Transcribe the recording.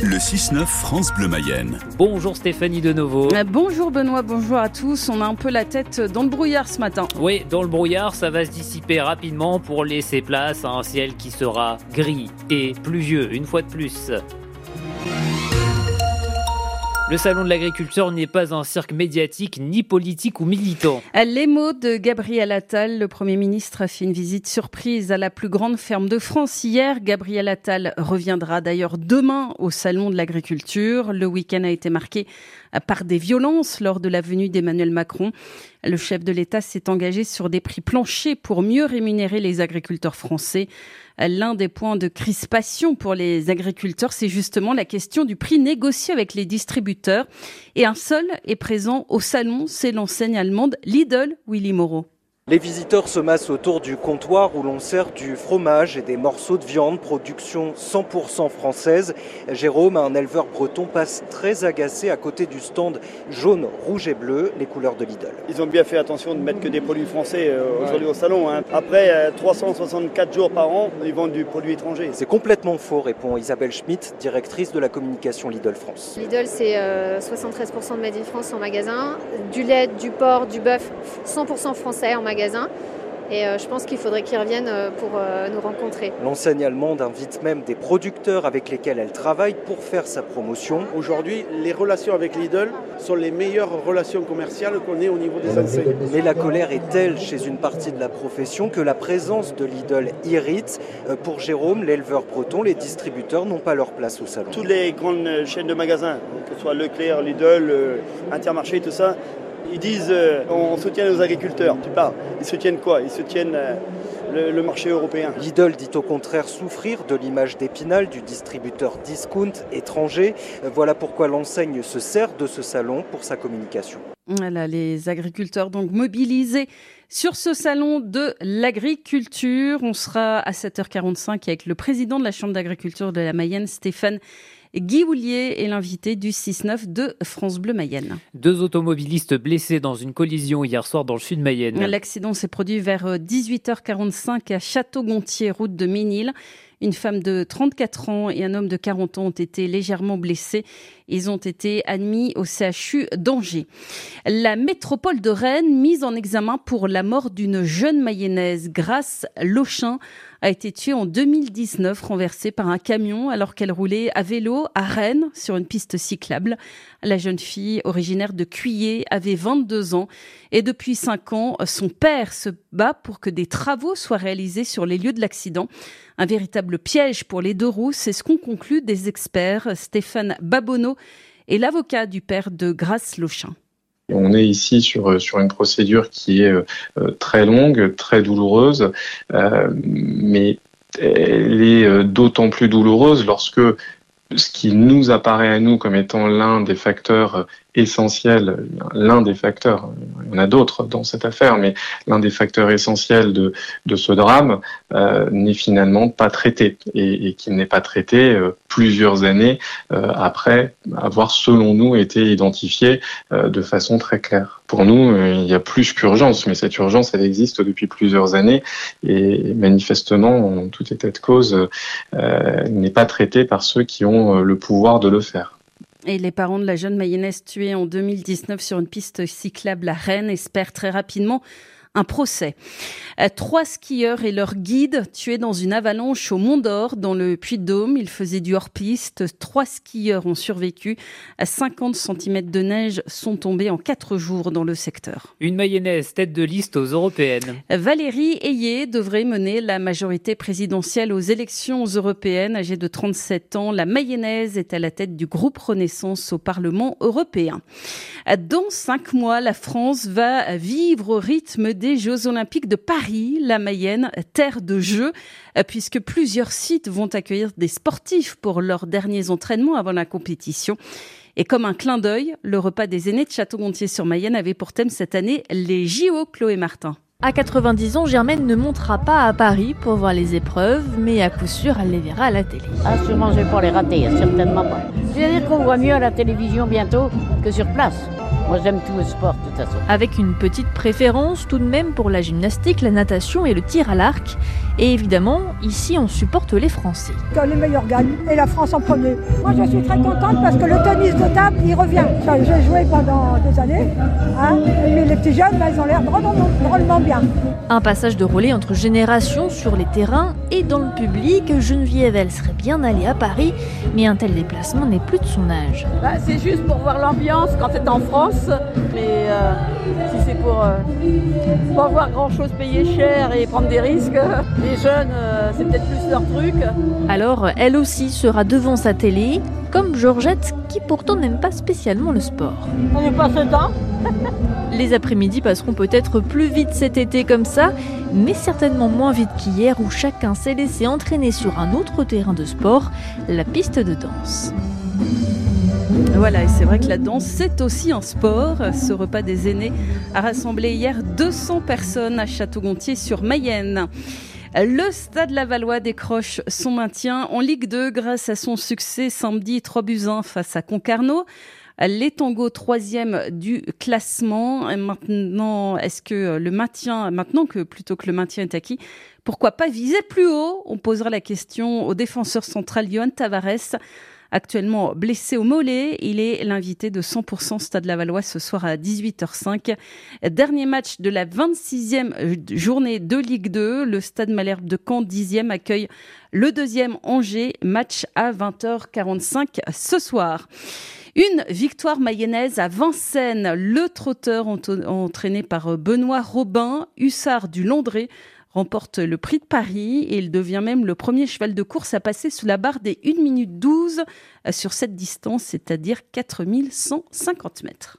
Le 6-9 France Bleu Mayenne. Bonjour Stéphanie de Novo. Euh, bonjour Benoît, bonjour à tous. On a un peu la tête dans le brouillard ce matin. Oui, dans le brouillard, ça va se dissiper rapidement pour laisser place à un ciel qui sera gris et pluvieux, une fois de plus. Le salon de l'agriculture n'est pas un cirque médiatique, ni politique ou militant. Les mots de Gabriel Attal, le Premier ministre a fait une visite surprise à la plus grande ferme de France hier. Gabriel Attal reviendra d'ailleurs demain au salon de l'agriculture. Le week-end a été marqué par des violences lors de la venue d'Emmanuel Macron. Le chef de l'État s'est engagé sur des prix planchers pour mieux rémunérer les agriculteurs français. L'un des points de crispation pour les agriculteurs, c'est justement la question du prix négocié avec les distributeurs. Et un seul est présent au salon, c'est l'enseigne allemande Lidl, Willy Moreau. Les visiteurs se massent autour du comptoir où l'on sert du fromage et des morceaux de viande, production 100% française. Jérôme, un éleveur breton, passe très agacé à côté du stand jaune, rouge et bleu, les couleurs de Lidl. Ils ont bien fait attention de mettre que des produits français euh, aujourd'hui au salon. Hein. Après 364 euh, jours par an, ils vendent du produit étranger. C'est complètement faux, répond Isabelle Schmitt, directrice de la communication Lidl France. Lidl, c'est 73% euh, de Made in France en magasin, du lait, du porc, du bœuf, 100% français en magasin et euh, je pense qu'il faudrait qu'ils reviennent euh, pour euh, nous rencontrer. L'enseigne allemande invite même des producteurs avec lesquels elle travaille pour faire sa promotion. Aujourd'hui, les relations avec Lidl sont les meilleures relations commerciales qu'on ait au niveau des enseignes. Mais la colère est telle chez une partie de la profession que la présence de Lidl irrite. Pour Jérôme, l'éleveur breton, les distributeurs n'ont pas leur place au salon. Toutes les grandes chaînes de magasins, que ce soit Leclerc, Lidl, Intermarché, tout ça, ils disent euh, on soutient nos agriculteurs. Tu parles. Ils soutiennent quoi? Ils soutiennent euh, le, marché européen. Lidl dit au contraire souffrir de l'image d'Épinal du distributeur discount étranger. Euh, voilà pourquoi l'enseigne se sert de ce salon pour sa communication. Voilà, les agriculteurs donc mobilisés sur ce salon de l'agriculture. On sera à 7h45 avec le président de la Chambre d'agriculture de la Mayenne, Stéphane Guy Houlier est l'invité du 6-9 de France Bleu Mayenne. Deux automobilistes blessés dans une collision hier soir dans le sud Mayenne. L'accident s'est produit vers 18h45 à Château-Gontier, route de Ménil. Une femme de 34 ans et un homme de 40 ans ont été légèrement blessés. Ils ont été admis au CHU d'Angers. La métropole de Rennes, mise en examen pour la mort d'une jeune mayonnaise, Grâce Lochin, a été tuée en 2019, renversée par un camion alors qu'elle roulait à vélo à Rennes sur une piste cyclable. La jeune fille, originaire de Cuillé, avait 22 ans et depuis 5 ans, son père se bat pour que des travaux soient réalisés sur les lieux de l'accident. Un véritable piège pour les deux roues, c'est ce qu'ont conclu des experts. Stéphane Babonneau est l'avocat du père de Grace Lochin. On est ici sur, sur une procédure qui est euh, très longue, très douloureuse, euh, mais elle est euh, d'autant plus douloureuse lorsque ce qui nous apparaît à nous comme étant l'un des facteurs essentiel, l'un des facteurs, il y en a d'autres dans cette affaire, mais l'un des facteurs essentiels de, de ce drame euh, n'est finalement pas traité et, et qu'il n'est pas traité euh, plusieurs années euh, après avoir, selon nous, été identifié euh, de façon très claire. Pour nous, euh, il y a plus qu'urgence, mais cette urgence, elle existe depuis plusieurs années et manifestement, en tout état de cause, n'est pas traitée par ceux qui ont le pouvoir de le faire. Et les parents de la jeune mayonnaise tuée en 2019 sur une piste cyclable à Rennes espèrent très rapidement un procès. Euh, trois skieurs et leur guide tués dans une avalanche au Mont d'Or, dans le Puy-de-Dôme. Ils faisaient du hors-piste. Trois skieurs ont survécu. 50 cm de neige sont tombés en quatre jours dans le secteur. Une mayonnaise tête de liste aux européennes. Valérie Ayé devrait mener la majorité présidentielle aux élections européennes. Âgée de 37 ans, la mayonnaise est à la tête du groupe Renaissance au Parlement européen. Dans cinq mois, la France va vivre au rythme des Jeux Olympiques de Paris, la Mayenne, terre de jeux, puisque plusieurs sites vont accueillir des sportifs pour leurs derniers entraînements avant la compétition. Et comme un clin d'œil, le repas des aînés de Château-Gontier-sur-Mayenne avait pour thème cette année les JO Chloé Martin. À 90 ans, Germaine ne montera pas à Paris pour voir les épreuves, mais à coup sûr, elle les verra à la télé. Ah, sûrement, je ne vais pas les rater, certainement pas. C'est-à-dire qu'on voit mieux à la télévision bientôt que sur place. Moi, j'aime tous les sports, de toute façon. Avec une petite préférence tout de même pour la gymnastique, la natation et le tir à l'arc. Et évidemment, ici, on supporte les Français. Que les meilleurs gagnent et la France en premier. Moi, je suis très contente parce que le tennis de table, il revient. J'ai joué pendant des années. Hein, mais les petits jeunes, ils ont l'air drôlement bien. Un passage de relais entre générations sur les terrains et dans le public. Geneviève, elle serait bien allée à Paris, mais un tel déplacement n'est plus de son âge. Bah, c'est juste pour voir l'ambiance quand c'est en France, mais euh, si c'est pour euh, pas voir grand chose payer cher et prendre des risques, les jeunes, euh, c'est peut-être plus leur truc. Alors, elle aussi sera devant sa télé, comme Georgette, qui pourtant n'aime pas spécialement le sport. On n'est pas ce temps Les après-midi passeront peut-être plus vite cet été comme ça, mais certainement moins vite qu'hier où chacun s'est laissé entraîner sur un autre terrain de sport, la piste de danse. Voilà, et c'est vrai que la danse, c'est aussi un sport. Ce repas des aînés a rassemblé hier 200 personnes à Château-Gontier sur Mayenne. Le Stade Lavallois décroche son maintien en Ligue 2 grâce à son succès samedi 3 buts 1 face à Concarneau. Les Tangos troisième du classement. Maintenant, est-ce que le maintien, maintenant que plutôt que le maintien est acquis, pourquoi pas viser plus haut? On posera la question au défenseur central Johan Tavares. Actuellement blessé au mollet, il est l'invité de 100% Stade Lavallois ce soir à 18h05. Dernier match de la 26e journée de Ligue 2. Le Stade Malherbe de Caen, 10e, accueille le deuxième Angers. Match à 20h45 ce soir. Une victoire mayonnaise à Vincennes. Le trotteur entraîné par Benoît Robin, hussard du Londré, remporte le prix de Paris et il devient même le premier cheval de course à passer sous la barre des 1 minute 12 sur cette distance, c'est-à-dire 4150 mètres.